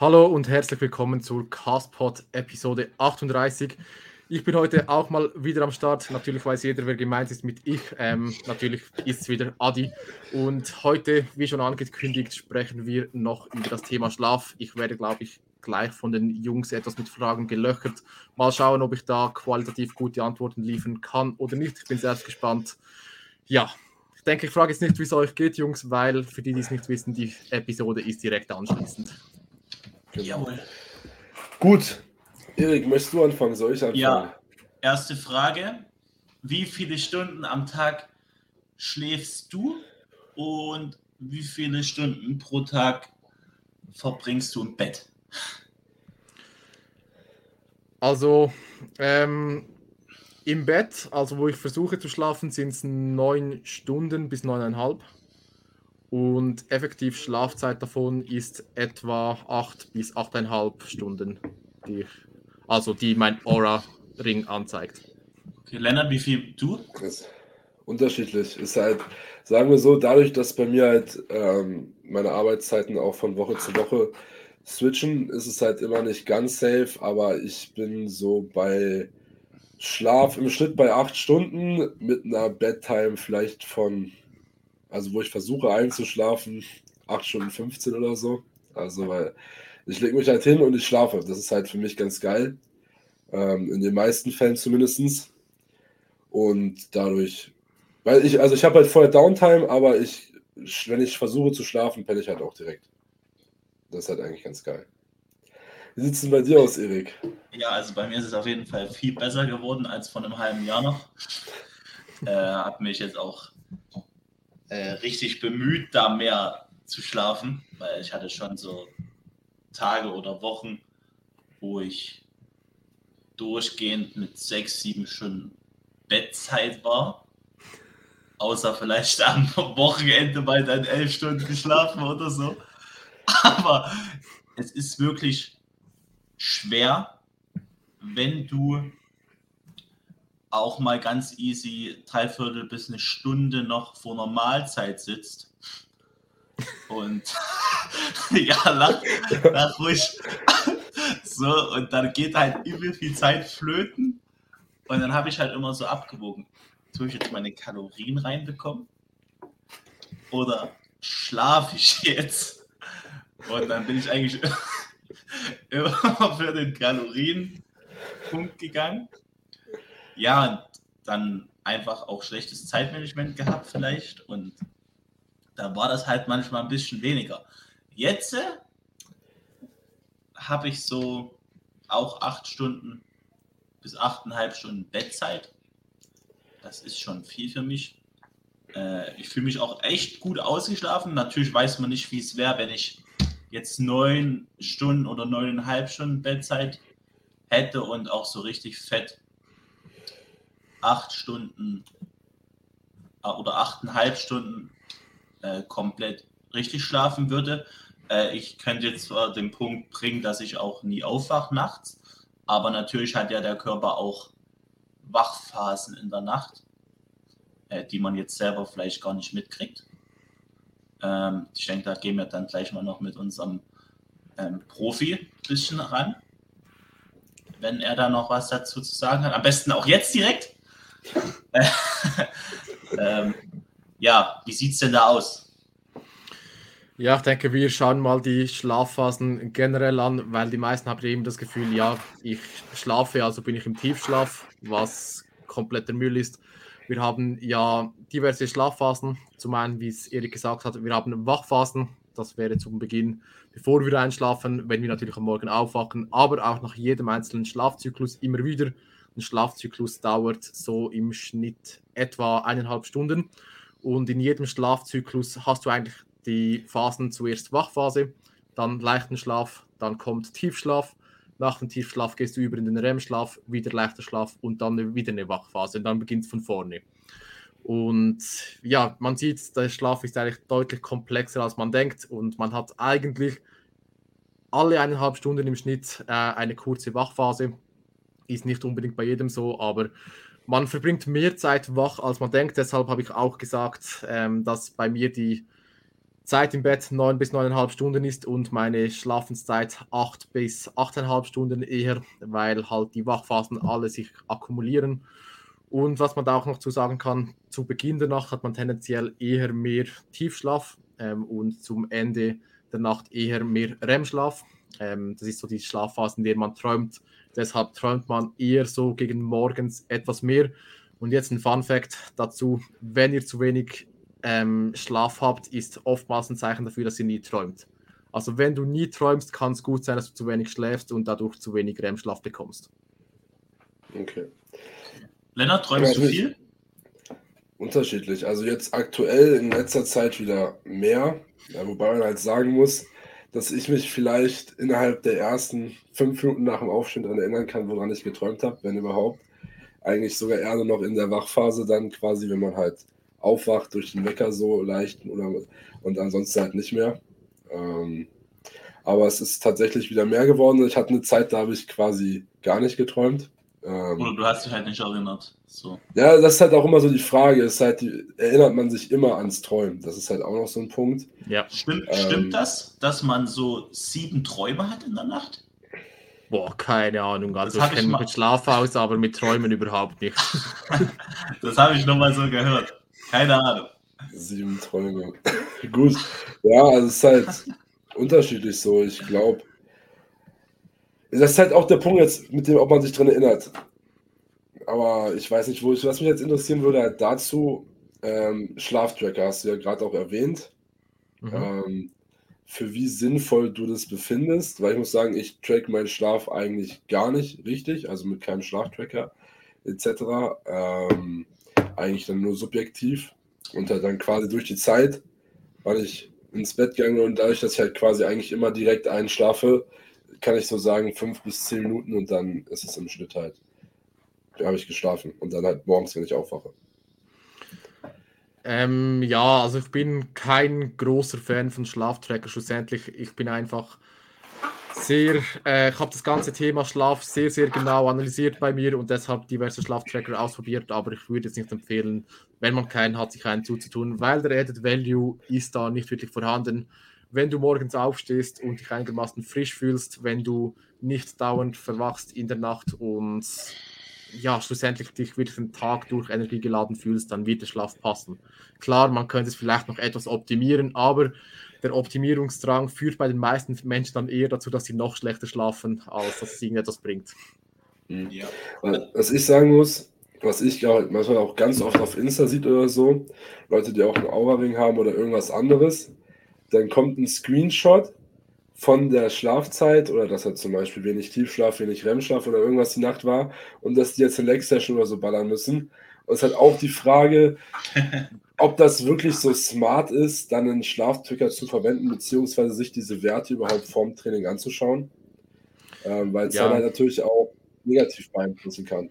Hallo und herzlich willkommen zur Castpod Episode 38. Ich bin heute auch mal wieder am Start. Natürlich weiß jeder, wer gemeint ist mit ich. Ähm, natürlich ist es wieder Adi. Und heute, wie schon angekündigt, sprechen wir noch über das Thema Schlaf. Ich werde, glaube ich, gleich von den Jungs etwas mit Fragen gelöchert. Mal schauen, ob ich da qualitativ gute Antworten liefern kann oder nicht. Ich bin selbst gespannt. Ja, ich denke, ich frage jetzt nicht, wie es euch geht, Jungs, weil für die, die es nicht wissen, die Episode ist direkt anschließend. Genau. Jawohl. Gut. Erik, möchtest du anfangen? Soll ich anfangen? Ja. Erste Frage. Wie viele Stunden am Tag schläfst du und wie viele Stunden pro Tag verbringst du im Bett? Also, ähm, im Bett, also wo ich versuche zu schlafen, sind es neun Stunden bis neuneinhalb. Und effektiv Schlafzeit davon ist etwa 8 bis 8,5 Stunden, die, also die mein Aura-Ring anzeigt. Okay, Lennart, wie viel du? Ist unterschiedlich. Ist halt, sagen wir so, dadurch, dass bei mir halt ähm, meine Arbeitszeiten auch von Woche zu Woche switchen, ist es halt immer nicht ganz safe, aber ich bin so bei Schlaf im Schnitt bei 8 Stunden mit einer Bedtime vielleicht von also wo ich versuche einzuschlafen, 8 Stunden 15 oder so. Also, weil ich lege mich halt hin und ich schlafe. Das ist halt für mich ganz geil. Ähm, in den meisten Fällen zumindest. Und dadurch, weil ich, also ich habe halt voll Downtime, aber ich, wenn ich versuche zu schlafen, penne ich halt auch direkt. Das ist halt eigentlich ganz geil. Wie sieht es denn bei dir aus, Erik? Ja, also bei mir ist es auf jeden Fall viel besser geworden als vor einem halben Jahr noch. Äh, habe mich jetzt auch äh, richtig bemüht, da mehr zu schlafen, weil ich hatte schon so Tage oder Wochen, wo ich durchgehend mit sechs, sieben Stunden Bettzeit war. Außer vielleicht am Wochenende mal dann elf Stunden geschlafen oder so. Aber es ist wirklich schwer, wenn du auch mal ganz easy dreiviertel bis eine Stunde noch vor Normalzeit sitzt. Und ja, lach, lach ruhig. so, und dann geht halt übel viel Zeit flöten. Und dann habe ich halt immer so abgewogen. Tue ich jetzt meine Kalorien reinbekommen? Oder schlafe ich jetzt? Und dann bin ich eigentlich immer für den Kalorienpunkt gegangen ja, dann einfach auch schlechtes Zeitmanagement gehabt vielleicht und da war das halt manchmal ein bisschen weniger. Jetzt äh, habe ich so auch acht Stunden bis achteinhalb Stunden Bettzeit. Das ist schon viel für mich. Äh, ich fühle mich auch echt gut ausgeschlafen. Natürlich weiß man nicht, wie es wäre, wenn ich jetzt neun Stunden oder neuneinhalb Stunden Bettzeit hätte und auch so richtig fett acht Stunden äh, oder achteinhalb Stunden äh, komplett richtig schlafen würde. Äh, ich könnte jetzt zwar den Punkt bringen, dass ich auch nie aufwache nachts, aber natürlich hat ja der Körper auch Wachphasen in der Nacht, äh, die man jetzt selber vielleicht gar nicht mitkriegt. Ähm, ich denke, da gehen wir dann gleich mal noch mit unserem ähm, Profi ein bisschen ran, wenn er da noch was dazu zu sagen hat. Am besten auch jetzt direkt. ähm, ja, wie sieht es denn da aus? Ja, ich denke, wir schauen mal die Schlafphasen generell an, weil die meisten haben eben das Gefühl, ja, ich schlafe, also bin ich im Tiefschlaf, was kompletter Müll ist. Wir haben ja diverse Schlafphasen. Zum einen, wie es Erik gesagt hat, wir haben Wachphasen. Das wäre zum Beginn, bevor wir einschlafen, wenn wir natürlich am Morgen aufwachen, aber auch nach jedem einzelnen Schlafzyklus immer wieder ein Schlafzyklus dauert so im Schnitt etwa eineinhalb Stunden. Und in jedem Schlafzyklus hast du eigentlich die Phasen zuerst Wachphase, dann leichten Schlaf, dann kommt Tiefschlaf. Nach dem Tiefschlaf gehst du über in den REM-Schlaf, wieder leichter Schlaf und dann wieder eine Wachphase. Und dann beginnt es von vorne. Und ja, man sieht, der Schlaf ist eigentlich deutlich komplexer, als man denkt. Und man hat eigentlich alle eineinhalb Stunden im Schnitt äh, eine kurze Wachphase ist nicht unbedingt bei jedem so, aber man verbringt mehr Zeit wach, als man denkt. Deshalb habe ich auch gesagt, ähm, dass bei mir die Zeit im Bett 9 bis 9,5 Stunden ist und meine Schlafenszeit 8 bis 8,5 Stunden eher, weil halt die Wachphasen alle sich akkumulieren. Und was man da auch noch zu sagen kann, zu Beginn der Nacht hat man tendenziell eher mehr Tiefschlaf ähm, und zum Ende der Nacht eher mehr REM-Schlaf. Ähm, das ist so die Schlafphase, in der man träumt. Deshalb träumt man eher so gegen morgens etwas mehr. Und jetzt ein Fun Fact dazu: Wenn ihr zu wenig ähm, Schlaf habt, ist oftmals ein Zeichen dafür, dass ihr nie träumt. Also wenn du nie träumst, kann es gut sein, dass du zu wenig schläfst und dadurch zu wenig REM-Schlaf bekommst. Okay. Lennart, träumst ja, du viel? Unterschiedlich. Also jetzt aktuell in letzter Zeit wieder mehr. Ja, wobei man halt sagen muss, dass ich mich vielleicht innerhalb der ersten fünf Minuten nach dem Aufstehen daran erinnern kann, woran ich geträumt habe, wenn überhaupt. Eigentlich sogar eher noch in der Wachphase dann quasi, wenn man halt aufwacht durch den Wecker so leicht oder, und ansonsten halt nicht mehr. Ähm, aber es ist tatsächlich wieder mehr geworden. Ich hatte eine Zeit, da habe ich quasi gar nicht geträumt. Ähm, oder du hast dich halt nicht erinnert. So. Ja, das ist halt auch immer so die Frage. Ist halt die, erinnert man sich immer ans Träumen? Das ist halt auch noch so ein Punkt. Ja. Stimmt, ähm, stimmt das, dass man so sieben Träume hat in der Nacht? Boah, keine Ahnung. Also das ich kenne mich mit Schlaf aus, aber mit Träumen überhaupt nicht. das habe ich nochmal so gehört. Keine Ahnung. Sieben Träume. Gut. Ja, also es ist halt unterschiedlich so. Ich glaube, das ist halt auch der Punkt jetzt, mit dem, ob man sich dran erinnert. Aber ich weiß nicht, wo ich, was mich jetzt interessieren würde, halt dazu, ähm, Schlaftracker hast du ja gerade auch erwähnt. Mhm. Ähm, für wie sinnvoll du das befindest, weil ich muss sagen, ich track meinen Schlaf eigentlich gar nicht richtig, also mit keinem Schlaftracker etc. Ähm, eigentlich dann nur subjektiv und halt dann quasi durch die Zeit, weil ich ins Bett gegangen und dadurch, dass ich halt quasi eigentlich immer direkt einschlafe, kann ich so sagen, fünf bis zehn Minuten und dann ist es im Schnitt halt. Da habe ich geschlafen und dann halt morgens, wenn ich aufwache. Ähm, ja, also ich bin kein großer Fan von Schlaftracker. Schlussendlich, ich bin einfach sehr, äh, ich habe das ganze Thema Schlaf sehr, sehr genau analysiert bei mir und deshalb diverse Schlaftracker ausprobiert, aber ich würde es nicht empfehlen, wenn man keinen hat, sich einen zuzutun, weil der Added Value ist da nicht wirklich vorhanden. Wenn du morgens aufstehst und dich einigermaßen frisch fühlst, wenn du nicht dauernd verwachst in der Nacht und ja, schlussendlich dich wirklich den Tag durch energiegeladen fühlst, dann wird der Schlaf passen. Klar, man könnte es vielleicht noch etwas optimieren, aber der Optimierungsdrang führt bei den meisten Menschen dann eher dazu, dass sie noch schlechter schlafen, als dass es irgendetwas bringt. Mhm. Ja. Was ich sagen muss, was ich ja manchmal auch ganz oft auf Insta sieht oder so, Leute, die auch einen Aura-Ring haben oder irgendwas anderes, dann kommt ein Screenshot von der Schlafzeit oder dass er zum Beispiel wenig Tiefschlaf, wenig REM-Schlaf oder irgendwas die Nacht war und dass die jetzt eine Leg-Session oder so ballern müssen. Und es hat auch die Frage, ob das wirklich so smart ist, dann einen Schlaftracker zu verwenden, beziehungsweise sich diese Werte überhaupt vorm Training anzuschauen. Ähm, weil es ja. dann halt natürlich auch negativ beeinflussen kann.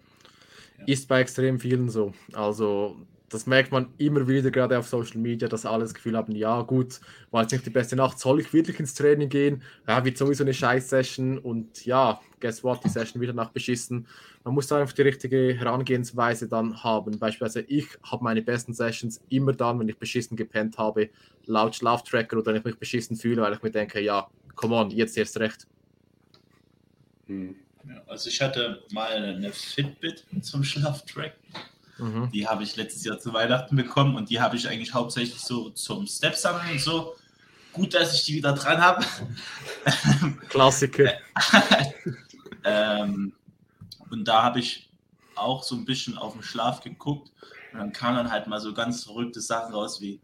Ist bei extrem vielen so. Also das merkt man immer wieder, gerade auf Social Media, dass alle das Gefühl haben, ja gut, war jetzt nicht die beste Nacht, soll ich wirklich ins Training gehen? Ja, wird sowieso eine Scheiß-Session und ja, guess what, die Session wieder nach beschissen. Man muss da einfach die richtige Herangehensweise dann haben. Beispielsweise ich habe meine besten Sessions immer dann, wenn ich beschissen gepennt habe, laut Schlaftracker oder wenn ich mich beschissen fühle, weil ich mir denke, ja, come on, jetzt erst recht. Hm. Also ich hatte mal eine Fitbit zum Schlaftrack Mhm. Die habe ich letztes Jahr zu Weihnachten bekommen und die habe ich eigentlich hauptsächlich so zum Step sammeln und so. Gut, dass ich die wieder dran habe. Klassiker. ähm, und da habe ich auch so ein bisschen auf den Schlaf geguckt und dann kamen dann halt mal so ganz verrückte Sachen raus wie,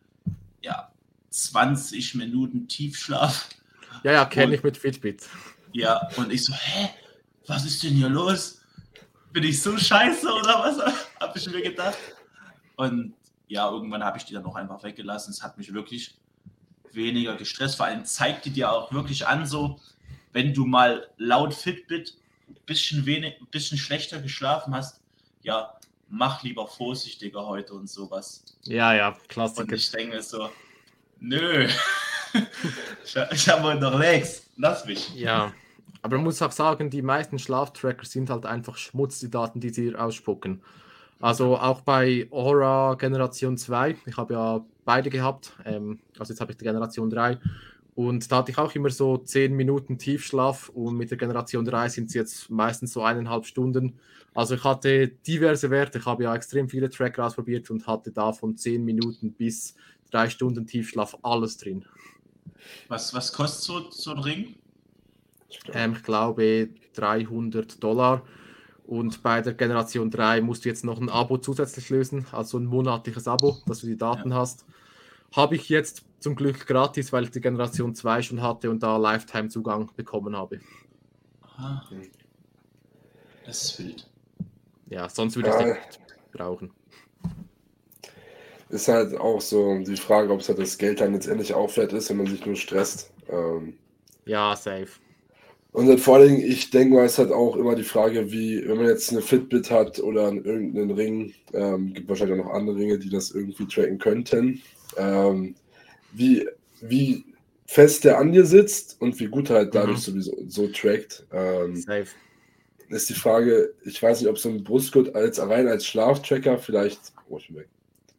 ja, 20 Minuten Tiefschlaf. Ja, ja, kenne ich mit Fitbit. Ja, und ich so, hä, was ist denn hier los? Bin ich so scheiße oder was? habe ich mir gedacht. Und ja, irgendwann habe ich die dann auch einfach weggelassen. Es hat mich wirklich weniger gestresst. Vor allem zeigt die dir auch wirklich an, so, wenn du mal laut Fitbit ein bisschen, wenig, ein bisschen schlechter geschlafen hast, ja, mach lieber vorsichtiger heute und sowas. Ja, ja, Klassiker. Und ich denke so, nö, ich, ich habe heute noch Legs, lass mich. Ja, aber man muss auch sagen, die meisten Schlaftracker sind halt einfach Schmutz, die Daten, die sie ausspucken. Also auch bei Aura Generation 2, ich habe ja beide gehabt. Ähm, also jetzt habe ich die Generation 3. Und da hatte ich auch immer so 10 Minuten Tiefschlaf und mit der Generation 3 sind es jetzt meistens so eineinhalb Stunden. Also ich hatte diverse Werte, ich habe ja extrem viele Tracker ausprobiert und hatte da von 10 Minuten bis 3 Stunden Tiefschlaf alles drin. Was, was kostet so, so ein Ring? Ähm, ich glaube 300 Dollar. Und bei der Generation 3 musst du jetzt noch ein Abo zusätzlich lösen, also ein monatliches Abo, dass du die Daten ja. hast. Habe ich jetzt zum Glück gratis, weil ich die Generation 2 schon hatte und da Lifetime-Zugang bekommen habe. Aha. Das ist wild. Ja, sonst würde ich es nicht brauchen. Ist halt auch so die Frage, ob es halt das Geld dann letztendlich auch wert ist, wenn man sich nur stresst. Ähm, ja, safe. Und dann vor allem, ich denke mal, ist halt auch immer die Frage, wie, wenn man jetzt eine Fitbit hat oder irgendeinen Ring, ähm, gibt wahrscheinlich auch noch andere Ringe, die das irgendwie tracken könnten, ähm, wie, wie fest der an dir sitzt und wie gut er halt dadurch mhm. sowieso so trackt. Ähm, Safe. Ist die Frage, ich weiß nicht, ob so ein Brustgurt als rein als Schlaftracker vielleicht, oh, ich bin weg,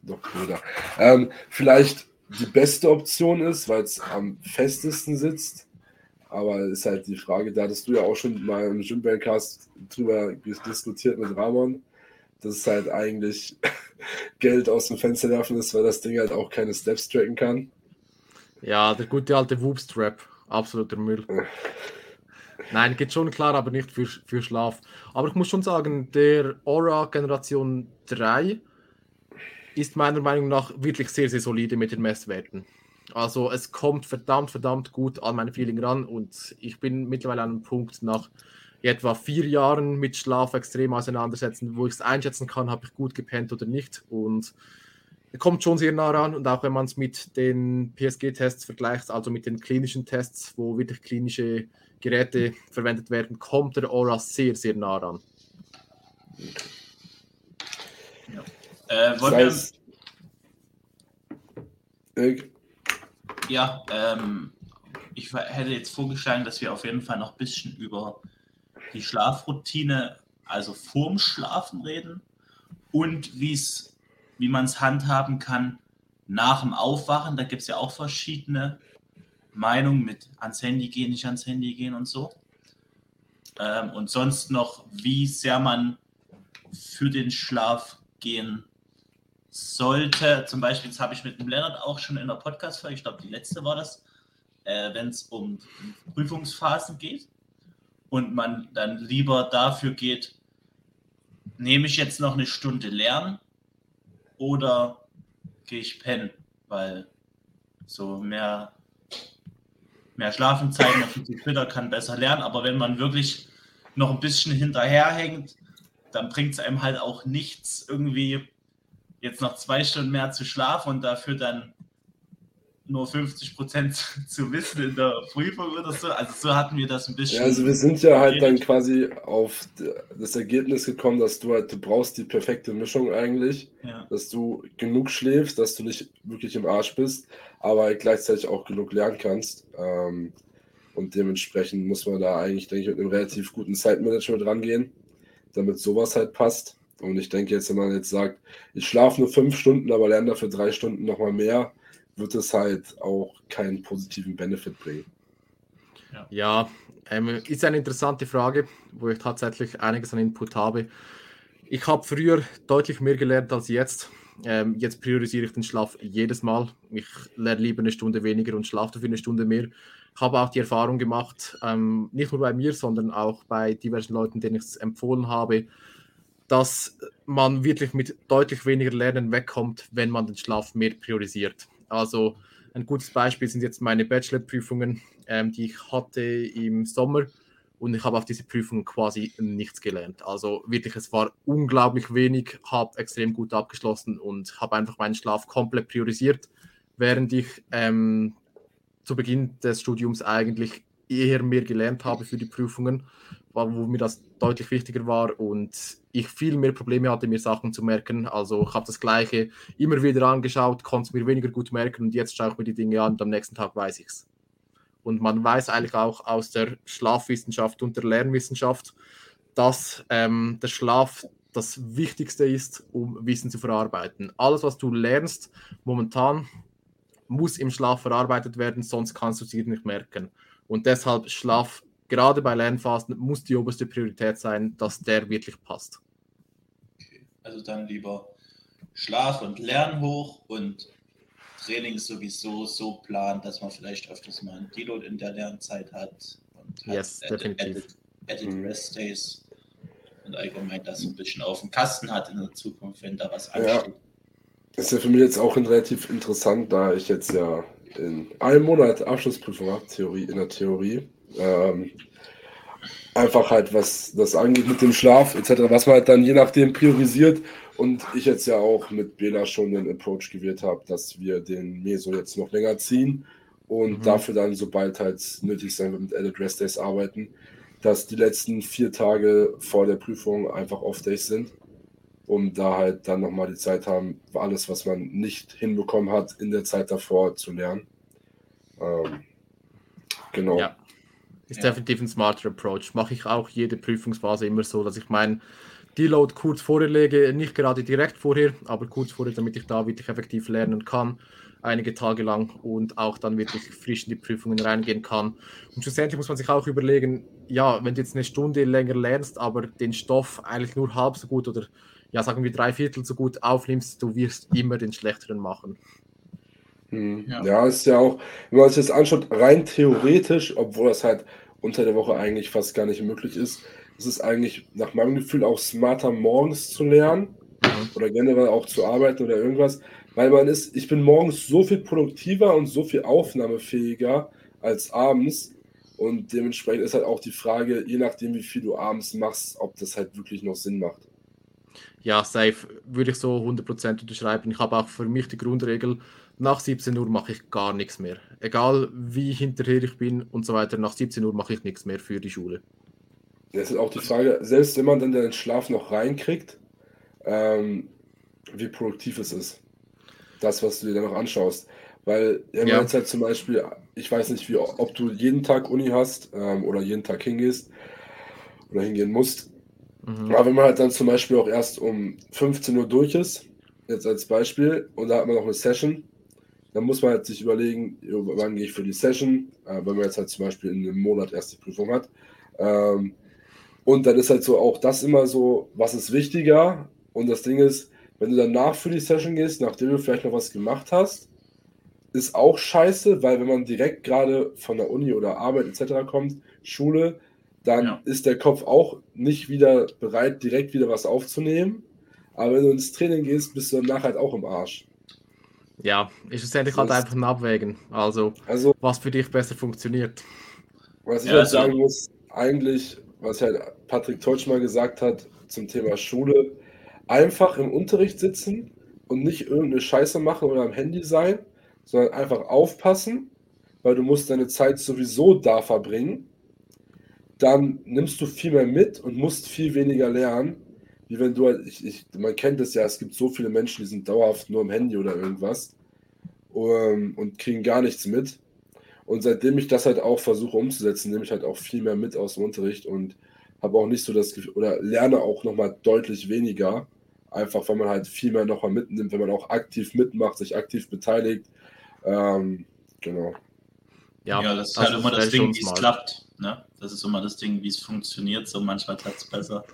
doch, wieder, ähm, vielleicht die beste Option ist, weil es am festesten sitzt. Aber ist halt die Frage, da hattest du ja auch schon mal im Gymbandcast drüber diskutiert mit Ramon, dass es halt eigentlich Geld aus dem Fenster werfen ist, weil das Ding halt auch keine Steps tracken kann. Ja, der gute alte Whoop-Strap. Absoluter Müll. Nein, geht schon klar, aber nicht für, für Schlaf. Aber ich muss schon sagen, der Aura Generation 3 ist meiner Meinung nach wirklich sehr, sehr solide mit den Messwerten. Also es kommt verdammt, verdammt gut an meine Feeling ran und ich bin mittlerweile an einem Punkt nach etwa vier Jahren mit Schlaf extrem auseinandersetzen, wo ich es einschätzen kann, habe ich gut gepennt oder nicht. Und kommt schon sehr nah ran und auch wenn man es mit den PSG-Tests vergleicht, also mit den klinischen Tests, wo wirklich klinische Geräte verwendet werden, kommt der Aura sehr, sehr nah ran. Ja. Äh, wollen das heißt, wir... Ja, ähm, ich hätte jetzt vorgeschlagen, dass wir auf jeden Fall noch ein bisschen über die Schlafroutine, also vorm Schlafen reden und wie es wie man es handhaben kann nach dem Aufwachen. Da gibt es ja auch verschiedene Meinungen mit ans Handy gehen, nicht ans Handy gehen und so. Ähm, und sonst noch, wie sehr man für den Schlaf gehen sollte. Zum Beispiel, das habe ich mit dem Lennart auch schon in der Podcast-Folge, ich glaube, die letzte war das, äh, wenn es um Prüfungsphasen geht und man dann lieber dafür geht, nehme ich jetzt noch eine Stunde lernen oder gehe ich pennen, weil so mehr, mehr Schlafen zeigen, sich fitter, kann besser lernen, aber wenn man wirklich noch ein bisschen hinterherhängt, dann bringt es einem halt auch nichts, irgendwie jetzt noch zwei Stunden mehr zu schlafen und dafür dann nur 50 Prozent zu wissen in der Prüfung oder so. Also so hatten wir das ein bisschen. Ja, also wir sind ja halt dann quasi auf das Ergebnis gekommen, dass du halt, du brauchst die perfekte Mischung eigentlich, ja. dass du genug schläfst, dass du nicht wirklich im Arsch bist, aber gleichzeitig auch genug lernen kannst. Ähm, und dementsprechend muss man da eigentlich, denke ich, mit einem relativ guten Zeitmanagement rangehen, damit sowas halt passt. Und ich denke jetzt, wenn man jetzt sagt, ich schlafe nur fünf Stunden, aber lerne dafür drei Stunden nochmal mehr, wird es halt auch keinen positiven Benefit bringen. Ja, ja ähm, ist eine interessante Frage, wo ich tatsächlich einiges an Input habe. Ich habe früher deutlich mehr gelernt als jetzt. Ähm, jetzt priorisiere ich den Schlaf jedes Mal. Ich lerne lieber eine Stunde weniger und schlafe dafür eine Stunde mehr. Ich habe auch die Erfahrung gemacht, ähm, nicht nur bei mir, sondern auch bei diversen Leuten, denen ich es empfohlen habe, dass man wirklich mit deutlich weniger Lernen wegkommt, wenn man den Schlaf mehr priorisiert. Also ein gutes Beispiel sind jetzt meine Bachelorprüfungen, ähm, die ich hatte im Sommer und ich habe auf diese Prüfungen quasi nichts gelernt. Also wirklich, es war unglaublich wenig, habe extrem gut abgeschlossen und habe einfach meinen Schlaf komplett priorisiert, während ich ähm, zu Beginn des Studiums eigentlich eher mehr gelernt habe für die Prüfungen, wo mir das deutlich wichtiger war und ich viel mehr Probleme hatte, mir Sachen zu merken. Also ich habe das Gleiche immer wieder angeschaut, konnte es mir weniger gut merken und jetzt schaue ich mir die Dinge an und am nächsten Tag weiß ich es. Und man weiß eigentlich auch aus der Schlafwissenschaft und der Lernwissenschaft, dass ähm, der Schlaf das Wichtigste ist, um Wissen zu verarbeiten. Alles, was du lernst, momentan muss im Schlaf verarbeitet werden, sonst kannst du es nicht merken. Und deshalb Schlaf, gerade bei Lernphasen, muss die oberste Priorität sein, dass der wirklich passt. Okay. Also dann lieber Schlaf und Lernen hoch und Training sowieso so planen, dass man vielleicht öfters mal einen Deload in der Lernzeit hat. Und yes, hat definitiv. Edit, edit mhm. Rest Days und allgemein das ein bisschen auf dem Kasten hat in der Zukunft, wenn da was ansteht. Ja. Das ist ja für mich jetzt auch relativ interessant, da ich jetzt ja in einem Monat Abschlussprüfung habe, Theorie, in der Theorie. Ähm, einfach halt, was das angeht mit dem Schlaf etc., was man halt dann je nachdem priorisiert. Und ich jetzt ja auch mit Bela schon den Approach gewählt habe, dass wir den Meso jetzt noch länger ziehen und mhm. dafür dann, sobald halt nötig sein wird, mit Edit Rest Days arbeiten, dass die letzten vier Tage vor der Prüfung einfach Off-Days sind, um da halt dann nochmal die Zeit haben, alles, was man nicht hinbekommen hat, in der Zeit davor zu lernen. Ähm, genau. Ja. Ist ja. definitiv ein smarter Approach. Mache ich auch jede Prüfungsphase immer so, dass ich meinen Deload kurz vorher lege, nicht gerade direkt vorher, aber kurz vorher, damit ich da wirklich effektiv lernen kann, einige Tage lang und auch dann wirklich frisch in die Prüfungen reingehen kann. Und schlussendlich muss man sich auch überlegen, ja, wenn du jetzt eine Stunde länger lernst, aber den Stoff eigentlich nur halb so gut oder ja, sagen wir drei Viertel so gut aufnimmst, du wirst immer den schlechteren machen. Hm. Ja. ja, ist ja auch, wenn man sich das anschaut, rein theoretisch, obwohl das halt unter der Woche eigentlich fast gar nicht möglich ist, ist es eigentlich nach meinem Gefühl auch smarter, morgens zu lernen mhm. oder generell auch zu arbeiten oder irgendwas, weil man ist, ich bin morgens so viel produktiver und so viel aufnahmefähiger als abends und dementsprechend ist halt auch die Frage, je nachdem, wie viel du abends machst, ob das halt wirklich noch Sinn macht. Ja, safe würde ich so 100% unterschreiben. Ich habe auch für mich die Grundregel, nach 17 Uhr mache ich gar nichts mehr. Egal wie hinterher ich bin und so weiter, nach 17 Uhr mache ich nichts mehr für die Schule. Das ist auch die Frage, selbst wenn man dann den Schlaf noch reinkriegt, ähm, wie produktiv es ist. Das, was du dir dann noch anschaust. Weil wenn ja. jetzt halt zum Beispiel, ich weiß nicht, wie, ob du jeden Tag Uni hast ähm, oder jeden Tag hingehst oder hingehen musst. Mhm. Aber wenn man halt dann zum Beispiel auch erst um 15 Uhr durch ist, jetzt als Beispiel, und da hat man noch eine Session, dann muss man halt sich überlegen, wann gehe ich für die Session, äh, wenn man jetzt halt zum Beispiel in einem Monat erst die Prüfung hat. Ähm, und dann ist halt so auch das immer so, was ist wichtiger? Und das Ding ist, wenn du danach für die Session gehst, nachdem du vielleicht noch was gemacht hast, ist auch scheiße, weil wenn man direkt gerade von der Uni oder Arbeit etc. kommt, Schule, dann ja. ist der Kopf auch nicht wieder bereit, direkt wieder was aufzunehmen. Aber wenn du ins Training gehst, bist du danach halt auch im Arsch. Ja, ist es endlich halt einfach ein Abwägen. Also, also, was für dich besser funktioniert. Was ich ja, halt sagen muss, eigentlich was halt Patrick Teutsch mal gesagt hat zum Thema Schule, einfach im Unterricht sitzen und nicht irgendeine Scheiße machen oder am Handy sein, sondern einfach aufpassen, weil du musst deine Zeit sowieso da verbringen. Dann nimmst du viel mehr mit und musst viel weniger lernen, wie wenn du halt, ich, ich, man kennt es ja, es gibt so viele Menschen, die sind dauerhaft nur am Handy oder irgendwas um, ähm, und kriegen gar nichts mit. Und seitdem ich das halt auch versuche umzusetzen, nehme ich halt auch viel mehr mit aus dem Unterricht und habe auch nicht so das Gefühl, oder lerne auch nochmal deutlich weniger. Einfach, weil man halt viel mehr nochmal mitnimmt, wenn man auch aktiv mitmacht, sich aktiv beteiligt. Ähm, genau. Ja, ja, das ist halt immer das Ding, wie es klappt. Ne? Das ist immer das Ding, wie es funktioniert. So manchmal klappt es besser,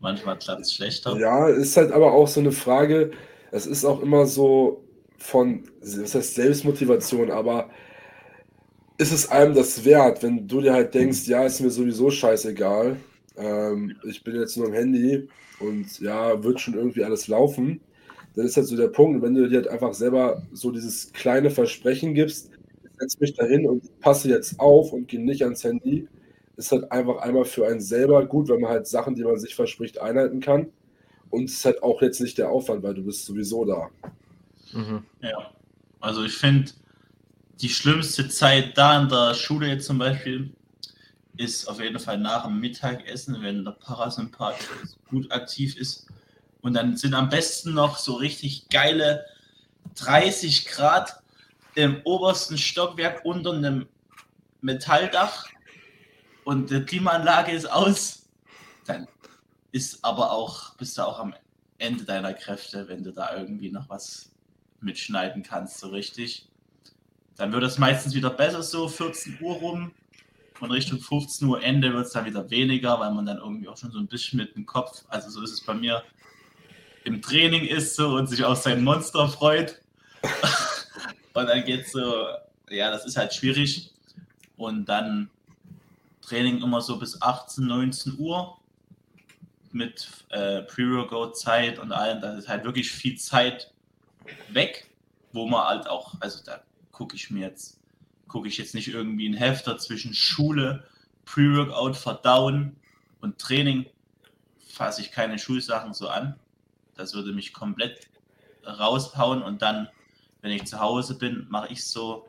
manchmal klappt es schlechter. Ja, ist halt aber auch so eine Frage. Es ist auch immer so von, das heißt Selbstmotivation, aber ist es einem das wert, wenn du dir halt denkst, ja, ist mir sowieso scheißegal, ähm, ich bin jetzt nur am Handy und ja, wird schon irgendwie alles laufen, dann ist halt so der Punkt, wenn du dir halt einfach selber so dieses kleine Versprechen gibst, setz mich dahin und passe jetzt auf und gehe nicht ans Handy, ist halt einfach einmal für einen selber gut, wenn man halt Sachen, die man sich verspricht, einhalten kann. Und es ist halt auch jetzt nicht der Aufwand, weil du bist sowieso da. Mhm. Ja, also ich finde, die schlimmste Zeit da in der Schule jetzt zum Beispiel ist auf jeden Fall nach dem Mittagessen, wenn der Parasympathikus gut aktiv ist. Und dann sind am besten noch so richtig geile 30 Grad im obersten Stockwerk unter einem Metalldach und die Klimaanlage ist aus. Dann ist aber auch, bist du auch am Ende deiner Kräfte, wenn du da irgendwie noch was mitschneiden kannst, so richtig. Dann wird es meistens wieder besser, so 14 Uhr rum. Und Richtung 15 Uhr Ende wird es dann wieder weniger, weil man dann irgendwie auch schon so ein bisschen mit dem Kopf, also so ist es bei mir, im Training ist so und sich auf sein Monster freut. Und dann geht es so, ja, das ist halt schwierig. Und dann Training immer so bis 18, 19 Uhr mit äh, Pre-Workout-Zeit und allem. Da ist halt wirklich viel Zeit weg, wo man halt auch, also da gucke ich mir jetzt, gucke ich jetzt nicht irgendwie ein Hefter zwischen Schule, Pre-Workout, Verdauen und Training, fasse ich keine Schulsachen so an. Das würde mich komplett raushauen und dann, wenn ich zu Hause bin, mache ich so,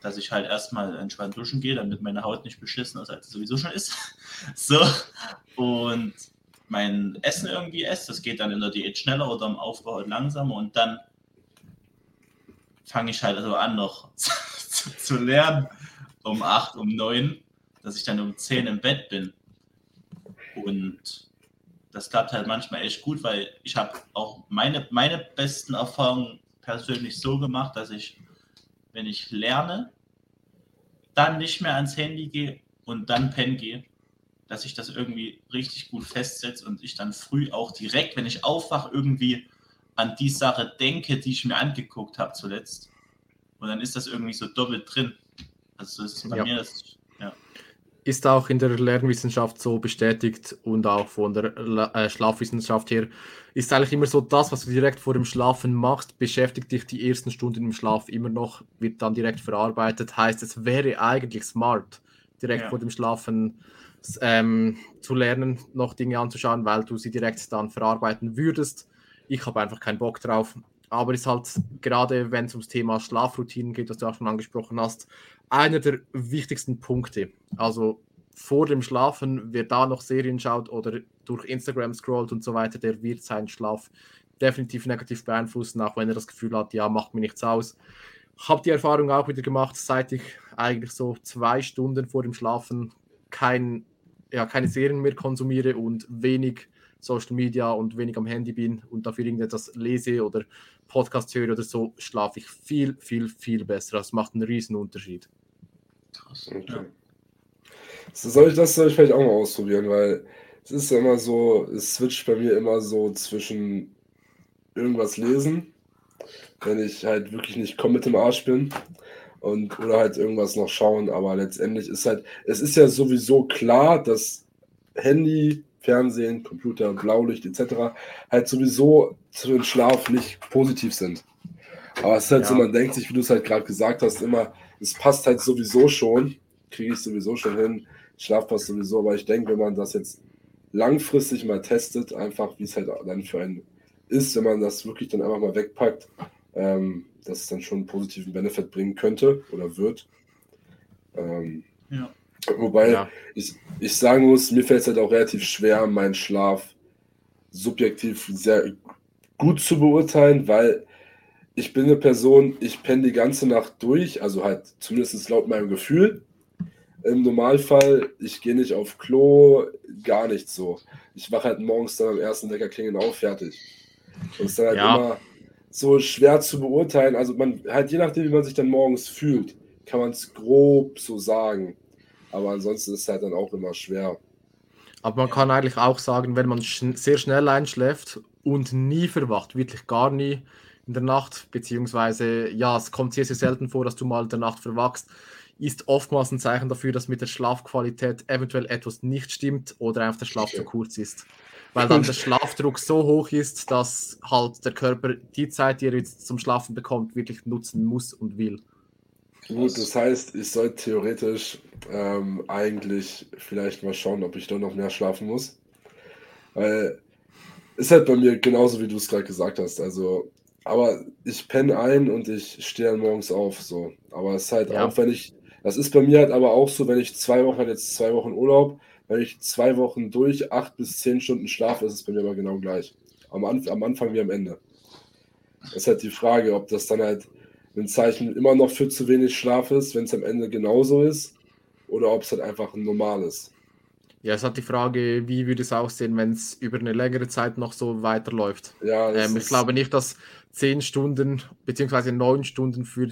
dass ich halt erstmal entspannt duschen gehe, damit meine Haut nicht beschissen ist, als sie sowieso schon ist. so. Und mein Essen irgendwie esse. Das geht dann in der Diät schneller oder im Aufbau halt langsamer und dann fange ich halt also an, noch zu, zu, lernen um 8, um 9, dass ich dann um 10 im Bett bin. Und das klappt halt manchmal echt gut, weil ich habe auch meine, meine besten Erfahrungen persönlich so gemacht, dass ich, wenn ich lerne, dann nicht mehr ans Handy gehe und dann pennen gehe, dass ich das irgendwie richtig gut festsetze und ich dann früh auch direkt, wenn ich aufwache, irgendwie an die Sache denke, die ich mir angeguckt habe zuletzt. Und dann ist das irgendwie so doppelt drin. Also das ist bei ja. mir das, ja. Ist auch in der Lernwissenschaft so bestätigt und auch von der äh, Schlafwissenschaft her, ist eigentlich immer so, das, was du direkt vor dem Schlafen machst, beschäftigt dich die ersten Stunden im Schlaf immer noch, wird dann direkt verarbeitet. Heißt, es wäre eigentlich smart, direkt ja. vor dem Schlafen ähm, zu lernen, noch Dinge anzuschauen, weil du sie direkt dann verarbeiten würdest. Ich habe einfach keinen Bock drauf. Aber ist halt gerade, wenn es ums Thema Schlafroutinen geht, was du auch schon angesprochen hast, einer der wichtigsten Punkte. Also vor dem Schlafen, wer da noch Serien schaut oder durch Instagram scrollt und so weiter, der wird seinen Schlaf definitiv negativ beeinflussen, auch wenn er das Gefühl hat, ja, macht mir nichts aus. Habe die Erfahrung auch wieder gemacht, seit ich eigentlich so zwei Stunden vor dem Schlafen kein ja, keine Serien mehr konsumiere und wenig Social Media und wenig am Handy bin und dafür irgendetwas lese oder Podcast höre oder so, schlafe ich viel, viel, viel besser. Das macht einen riesen Unterschied. Krass. Okay. Ja. soll ich das soll ich vielleicht auch mal ausprobieren, weil es ist ja immer so, es switcht bei mir immer so zwischen irgendwas lesen, wenn ich halt wirklich nicht komplett im Arsch bin und oder halt irgendwas noch schauen. Aber letztendlich ist halt, es ist ja sowieso klar, dass Handy, Fernsehen, Computer, Blaulicht etc. halt sowieso zu den Schlaf nicht positiv sind. Aber es ist halt ja. so, man denkt sich, wie du es halt gerade gesagt hast, immer, es passt halt sowieso schon, kriege ich sowieso schon hin, Schlaf passt sowieso, aber ich denke, wenn man das jetzt langfristig mal testet, einfach wie es halt dann für einen ist, wenn man das wirklich dann einfach mal wegpackt, ähm, dass es dann schon einen positiven Benefit bringen könnte oder wird. Ähm, ja. Wobei ja. Ich, ich sagen muss, mir fällt es halt auch relativ schwer, meinen Schlaf subjektiv sehr gut zu beurteilen, weil ich bin eine Person, ich penne die ganze Nacht durch, also halt zumindest laut meinem Gefühl. Im Normalfall, ich gehe nicht auf Klo, gar nicht so. Ich wache halt morgens dann am ersten Wecker klingeln auf, fertig. Und es ist dann halt ja. immer so schwer zu beurteilen. Also man halt je nachdem, wie man sich dann morgens fühlt, kann man es grob so sagen. Aber ansonsten ist es halt dann auch immer schwer. Aber man kann eigentlich auch sagen, wenn man schn sehr schnell einschläft und nie verwacht, wirklich gar nie in der Nacht, beziehungsweise ja, es kommt sehr, sehr selten vor, dass du mal in der Nacht verwachst, ist oftmals ein Zeichen dafür, dass mit der Schlafqualität eventuell etwas nicht stimmt oder einfach der Schlaf okay. zu kurz ist weil dann der Schlafdruck so hoch ist, dass halt der Körper die Zeit, die er jetzt zum Schlafen bekommt, wirklich nutzen muss und will. Gut, das heißt, ich sollte theoretisch ähm, eigentlich vielleicht mal schauen, ob ich doch noch mehr schlafen muss. Weil ist halt bei mir genauso, wie du es gerade gesagt hast. Also, aber ich penne ein und ich stehe dann morgens auf. So. Aber es ist halt ja. auch, wenn ich, das ist bei mir halt aber auch so, wenn ich zwei Wochen, jetzt zwei Wochen Urlaub, wenn ich zwei Wochen durch acht bis zehn Stunden schlafe, ist es bei mir immer genau gleich. Am, Anf am Anfang wie am Ende. Das ist halt die Frage, ob das dann halt ein Zeichen immer noch für zu wenig Schlaf ist, wenn es am Ende genauso ist, oder ob es halt einfach ein normales. Ja, es hat die Frage, wie würde es aussehen, wenn es über eine längere Zeit noch so weiterläuft. Ja, Ähm, ich glaube nicht, dass zehn Stunden beziehungsweise neun Stunden für,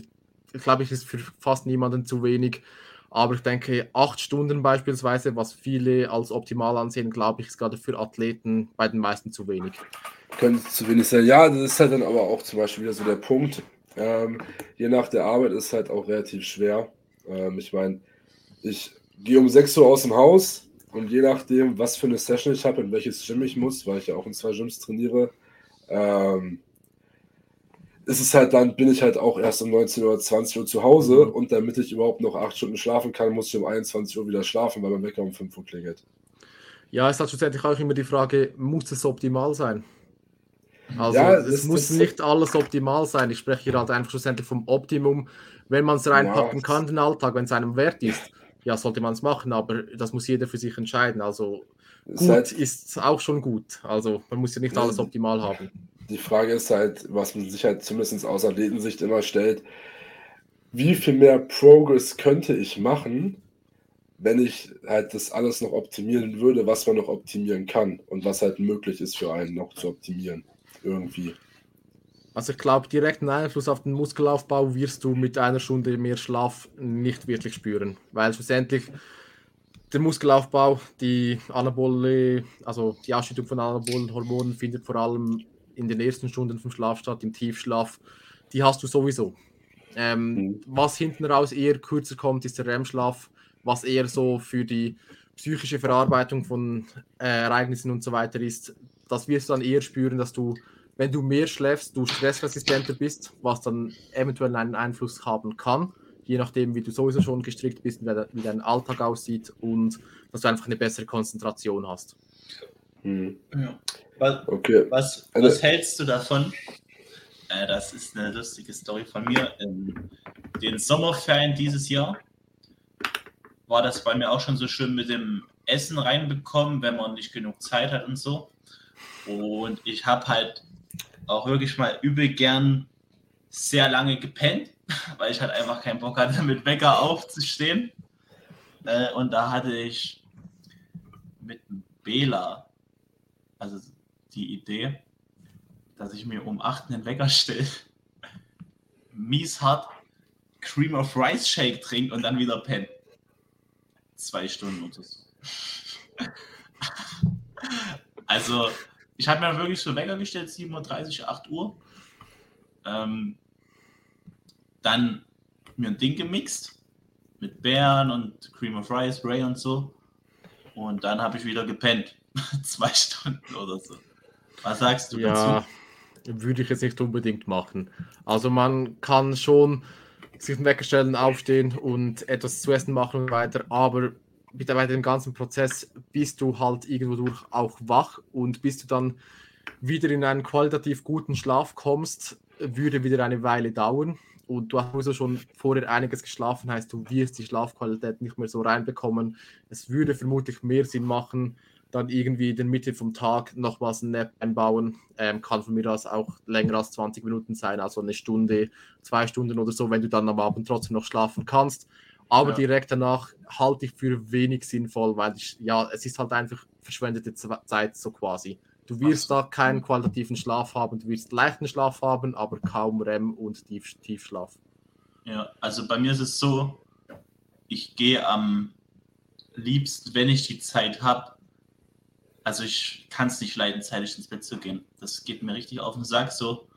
glaube ich, ist für fast niemanden zu wenig. Aber ich denke, acht Stunden beispielsweise, was viele als optimal ansehen, glaube ich, ist gerade für Athleten bei den meisten zu wenig. Könnte zu wenig sein. Ja, das ist halt dann aber auch zum Beispiel wieder so der Punkt. Ähm, je nach der Arbeit ist halt auch relativ schwer. Ähm, ich meine, ich gehe um 6 Uhr aus dem Haus und je nachdem, was für eine Session ich habe, in welches Gym ich muss, weil ich ja auch in zwei Gyms trainiere, ähm, ist es halt dann, bin ich halt auch erst um 19 oder 20 Uhr zu Hause Mhm. und damit ich überhaupt noch 8 Stunden schlafen kann, muss ich um 21 Uhr wieder schlafen, weil mein Wecker um 5 Uhr klingelt. Ja, es hat schlussendlich auch immer die Frage, muss es optimal sein? Also Ja, es das- muss das- nicht alles optimal sein. Ich spreche hier halt einfach schlussendlich vom Optimum. Wenn man es reinpacken Ja. kann, den Alltag, wenn es einem wert ist, ja, sollte man es machen, aber das muss jeder für sich entscheiden. Also Ist gut ist auch schon gut. Also man muss ja nicht alles optimal haben. Die Frage ist halt, was man sich halt zumindest aus Athletensicht immer stellt, wie viel mehr Progress könnte ich machen, wenn ich halt das alles noch optimieren würde, was man noch optimieren kann und was halt möglich ist für einen noch zu optimieren. Irgendwie. Also ich glaube, direkten Einfluss auf den Muskelaufbau wirst du mit einer Stunde mehr Schlaf nicht wirklich spüren, weil schlussendlich der Muskelaufbau, die Anabole, also die Ausschüttung von anabolen Hormonen findet vor allem in den ersten Stunden vom Schlaf statt, im Tiefschlaf. Die hast du sowieso. Ähm, Mhm. Was hinten raus eher kürzer kommt, ist der REM-Schlaf, was eher so für die psychische Verarbeitung von äh, Ereignissen und so weiter ist. Das wirst du dann eher spüren, dass du, wenn du mehr schläfst, du stressresistenter bist, was dann eventuell einen Einfluss haben kann, je nachdem, wie du sowieso schon gestrickt bist, wie de- wie dein Alltag aussieht und dass du einfach eine bessere Konzentration hast. Hm. Ja. Was, Okay. was, Also- was hältst du davon? Äh, das ist eine lustige Story von mir. In den Sommerferien dieses Jahr war das bei mir auch schon so schön mit dem Essen reinbekommen, wenn man nicht genug Zeit hat und so. Und ich habe halt auch wirklich mal übel gern sehr lange gepennt, weil ich halt einfach keinen Bock hatte, mit Wecker aufzustehen. Äh, und da hatte ich mit Bela, also die Idee, dass ich mir um 8 einen Wecker stelle, mies hart Cream of Rice Shake trinke und dann wieder penne. Zwei Stunden oder so. Also, ich habe mir wirklich so Wecker gestellt, 7.30 Uhr, 8 Uhr. Ähm, dann mir ein Ding gemixt mit Beeren und Cream of Rice, Ray und so. Und dann habe ich wieder gepennt. Zwei Stunden oder so. Was sagst du Ja, dazu? würde ich jetzt nicht unbedingt machen. Also man kann schon sich einen Wecker stellen, aufstehen und etwas zu essen machen und weiter, aber mit bei dem ganzen Prozess bist du halt irgendwo durch auch wach und bis du dann wieder in einen qualitativ guten Schlaf kommst, würde wieder eine Weile dauern. Und du hast sowieso schon vorher einiges geschlafen, heißt, du wirst die Schlafqualität nicht mehr so reinbekommen. Es würde vermutlich mehr Sinn machen, dann irgendwie in der Mitte vom Tag nochmals einen Nap einbauen. Ähm, kann von mir aus auch länger als 20 Minuten sein, also eine Stunde, zwei Stunden oder so, wenn du dann am Abend trotzdem noch schlafen kannst. Aber Ja. direkt danach halte ich für wenig sinnvoll, weil ich, ja, es ist halt einfach verschwendete Zeit so quasi. Du wirst da keinen qualitativen Schlaf haben, du wirst leichten Schlaf haben, aber kaum REM und Tief Tiefschlaf. Ja, also bei mir ist es so, ich gehe am liebsten, wenn ich die Zeit habe, also ich kann es nicht leiden, zeitig ins Bett zu gehen. Das geht mir richtig auf den Sack, so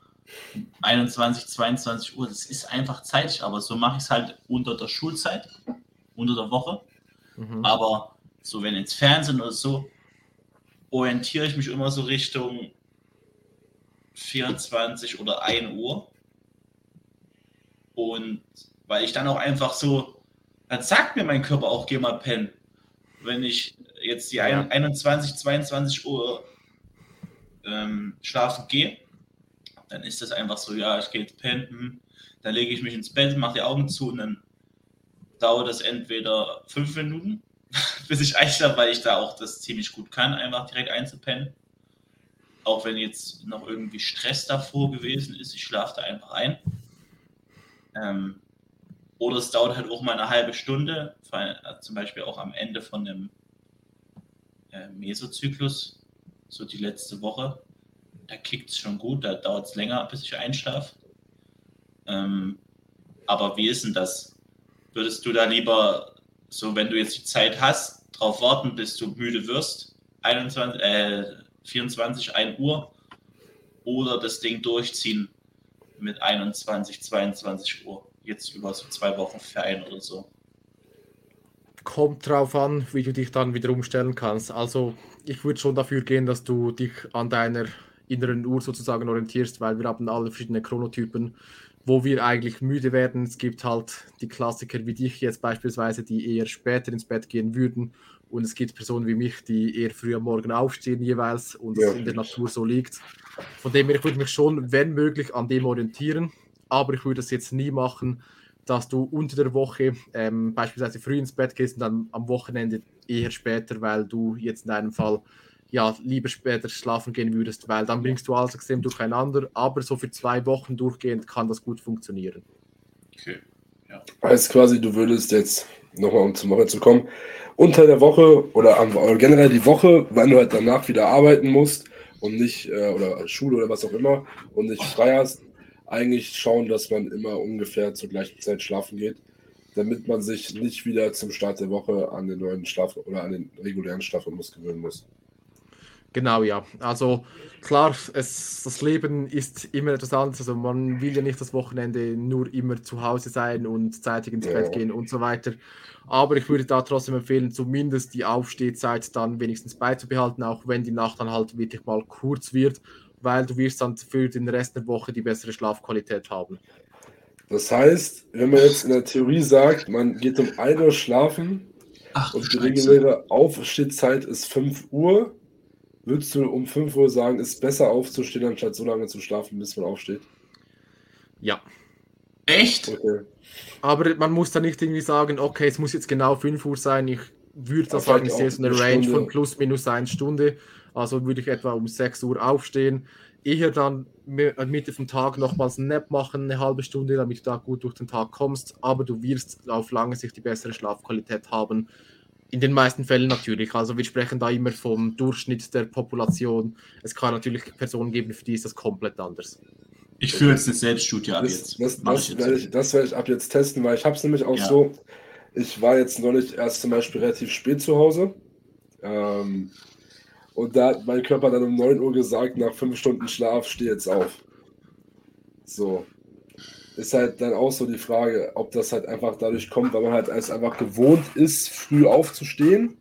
21, 22 Uhr, das ist einfach zeitig, aber so mache ich es halt unter der Schulzeit, unter der Woche. Mhm. Aber so, wenn ins Fernsehen oder so, orientiere ich mich immer so Richtung 24 oder 1 Uhr. Und weil ich dann auch einfach so, dann sagt mir mein Körper auch, geh mal pennen. Wenn ich jetzt die Ja. ein- 21, 22 Uhr ähm, schlafen gehe, dann ist das einfach so, ja, ich gehe jetzt pennen, dann lege ich mich ins Bett, mache die Augen zu und dann dauert das entweder fünf Minuten, bis ich einschlafe, weil ich da auch das ziemlich gut kann, einfach direkt einzupennen. Auch wenn jetzt noch irgendwie Stress davor gewesen ist, ich schlafe da einfach ein. Ähm, oder es dauert halt auch mal eine halbe Stunde, äh, zum Beispiel auch am Ende von einem äh, Mesozyklus, so die letzte Woche. Da kickt es schon gut, da dauert es länger, bis ich einschlafe. Ähm, aber wie ist denn das? Würdest du da lieber, so wenn du jetzt die Zeit hast, darauf warten, bis du müde wirst, 21, äh, 24, 1 Uhr, oder das Ding durchziehen mit 21, 22 Uhr, jetzt über so zwei Wochen Verein oder so? Kommt drauf an, wie du dich dann wieder umstellen kannst. Also ich würde schon dafür gehen, dass du dich an deiner inneren Uhr sozusagen orientierst, weil wir haben alle verschiedene Chronotypen wo wir eigentlich müde werden. Es gibt halt die Klassiker wie dich jetzt beispielsweise, die eher später ins Bett gehen würden. Und es gibt Personen wie mich, die eher früh am Morgen aufstehen jeweils und ja. es in der Natur so liegt. Von dem her, ich würde mich schon, wenn möglich, an dem orientieren. Aber ich würde es jetzt nie machen, dass du unter der Woche ähm, beispielsweise früh ins Bett gehst und dann am Wochenende eher später, weil du jetzt in deinem Fall ja, lieber später schlafen gehen würdest, weil dann bringst du alles extrem durcheinander, aber so für zwei Wochen durchgehend kann das gut funktionieren. Okay. Ja. Heißt quasi, du würdest jetzt, nochmal um zum Woche zu kommen, unter der Woche oder, am, oder generell die Woche, wenn du halt danach wieder arbeiten musst und nicht, äh, oder Schule oder was auch immer, und nicht frei hast, eigentlich schauen, dass man immer ungefähr zur gleichen Zeit schlafen geht, damit man sich nicht wieder zum Start der Woche an den neuen Schlaf oder an den regulären Schlafrhythmus gewöhnen muss. Genau, ja. Also klar, es, das Leben ist immer etwas anderes. Also man will ja nicht das Wochenende nur immer zu Hause sein und zeitig ins ja. Bett gehen und so weiter. Aber ich würde da trotzdem empfehlen, zumindest die Aufstehzeit dann wenigstens beizubehalten, auch wenn die Nacht dann halt wirklich mal kurz wird, weil du wirst dann für den Rest der Woche die bessere Schlafqualität haben. Das heißt, wenn man jetzt in der Theorie sagt, man geht um 1 Uhr schlafen Ach, und die reguläre Aufstehzeit ist 5 Uhr, Würdest du um 5 Uhr sagen, ist besser aufzustehen, anstatt so lange zu schlafen, bis man aufsteht? Ja. Echt? Okay. Aber man muss da nicht irgendwie sagen, okay, es muss jetzt genau 5 Uhr sein. Ich würde das sagen, ich sehe so eine Range Stunde. von plus minus 1 Stunde. Also würde ich etwa um 6 Uhr aufstehen. Eher dann Mitte vom Tag nochmals einen Nap machen, eine halbe Stunde, damit du da gut durch den Tag kommst. Aber du wirst auf lange Sicht die bessere Schlafqualität haben, in den meisten Fällen natürlich. Also wir sprechen da immer vom Durchschnitt der Population. Es kann natürlich Personen geben, für die ist das komplett anders. Ich führe jetzt eine Selbststudie ab jetzt. Das, das, das werde ich, das werde ich ab jetzt testen, weil ich habe es nämlich auch ja. so, ich war jetzt neulich erst zum Beispiel relativ spät zu Hause. Ähm, und da hat mein Körper dann um 9 Uhr gesagt, nach 5 Stunden Schlaf, steh jetzt auf. So ist halt dann auch so die Frage, ob das halt einfach dadurch kommt, weil man halt als einfach gewohnt ist, früh aufzustehen.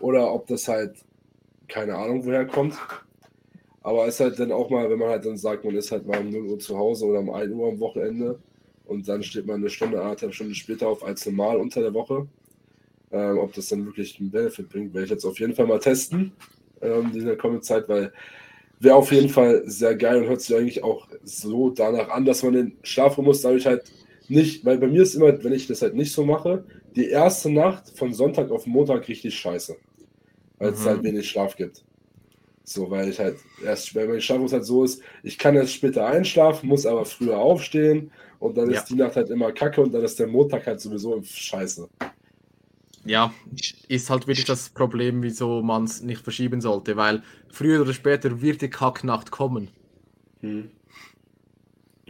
Oder ob das halt, keine Ahnung, woher kommt. Aber es ist halt dann auch mal, wenn man halt dann sagt, man ist halt mal um 0 Uhr zu Hause oder um 1 Uhr am Wochenende und dann steht man eine Stunde, anderthalb Stunden später auf als normal unter der Woche. Ähm, ob das dann wirklich einen Benefit bringt, werde ich jetzt auf jeden Fall mal testen ähm, in dieser kommenden Zeit, weil wäre auf jeden Fall sehr geil und hört sich eigentlich auch so danach an, dass man den Schlafrhythmus dadurch halt nicht, weil bei mir ist immer, wenn ich das halt nicht so mache, die erste Nacht von Sonntag auf Montag richtig scheiße, weil es mhm. halt wenig Schlaf gibt. So, weil ich halt erst, weil mein Schlafrhythmus halt so ist, ich kann erst später einschlafen, muss aber früher aufstehen und dann ja. ist die Nacht halt immer kacke und dann ist der Montag halt sowieso scheiße ja, ist halt wirklich das Problem, wieso man es nicht verschieben sollte, weil früher oder später wird die Kacknacht kommen. Hm.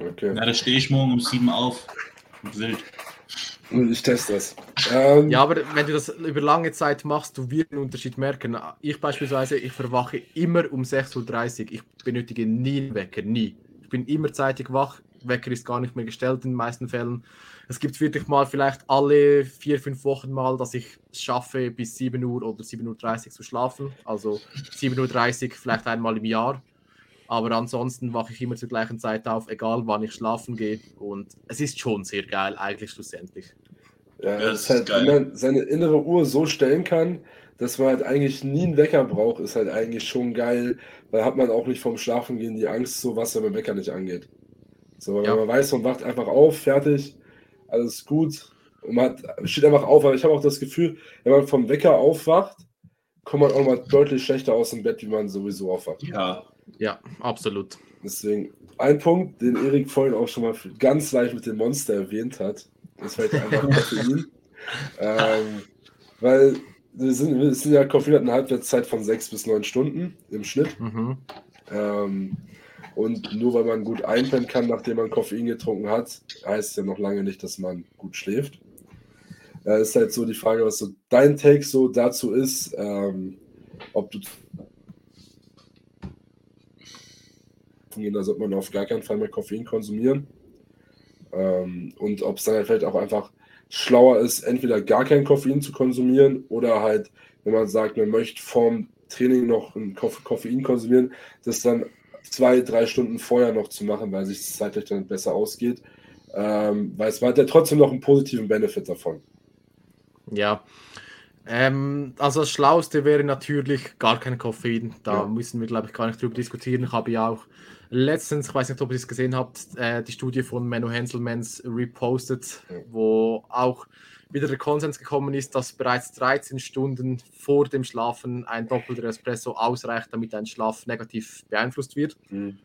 Okay. Ja, da stehe ich morgen um sieben auf. Wild. Ich teste das. Ähm, ja, aber wenn du das über lange Zeit machst, du wirst einen Unterschied merken. Ich beispielsweise, ich verwache immer um 6.30 Uhr. Ich benötige nie einen Wecker, nie. Ich bin immer zeitig wach. Wecker ist gar nicht mehr gestellt in den meisten Fällen. Es gibt wirklich mal vielleicht alle vier, fünf Wochen mal, dass ich es schaffe, bis 7 Uhr oder 7.30 Uhr zu schlafen. Also 7.30 Uhr vielleicht einmal im Jahr. Aber ansonsten wache ich immer zur gleichen Zeit auf, egal wann ich schlafen gehe. Und es ist schon sehr geil, eigentlich schlussendlich. Ja, das ist halt, wenn man seine innere Uhr so stellen kann, dass man halt eigentlich nie einen Wecker braucht, ist halt eigentlich schon geil, weil hat man auch nicht vom Schlafengehen die Angst, so was, wenn man Wecker nicht angeht. So, weil ja. man weiß, man wacht einfach auf, fertig, alles gut. Und man hat, steht einfach auf. Aber ich habe auch das Gefühl, wenn man vom Wecker aufwacht, kommt man auch mal deutlich schlechter aus dem Bett, wie man sowieso aufwacht. Ja, ja, absolut. Deswegen ein Punkt, den Erik vorhin auch schon mal ganz leicht mit dem Monster erwähnt hat, ist halt einfach Koffein. ähm, weil wir sind, wir sind ja, Koffein hat eine Halbwertszeit von sechs bis neun Stunden im Schnitt. Mhm. Ähm, und nur weil man gut einpennen kann, nachdem man Koffein getrunken hat, heißt ja noch lange nicht, dass man gut schläft. Da ist halt so die Frage, was so dein Take so dazu ist, ähm, ob du da sollte man auf gar keinen Fall mehr Koffein konsumieren. Ähm, und ob es dann halt vielleicht auch einfach schlauer ist, entweder gar kein Koffein zu konsumieren oder halt, wenn man sagt, man möchte vorm Training noch ein Koffein konsumieren, das dann zwei, drei Stunden vorher noch zu machen, weil sich das zeitlich dann besser ausgeht. Ähm, weil es hat ja trotzdem noch einen positiven Benefit davon. Ja. Ähm, also das Schlauste wäre natürlich gar kein Koffein. Da ja. müssen wir, glaube ich, gar nicht drüber diskutieren. Ich habe ja auch letztens, ich weiß nicht, ob ihr es gesehen habt, äh, die Studie von Menno Henselmans repostet, ja. wo auch wieder der Konsens gekommen ist, dass bereits 13 Stunden vor dem Schlafen ein doppelter Espresso ausreicht, damit ein Schlaf negativ beeinflusst wird. Mhm.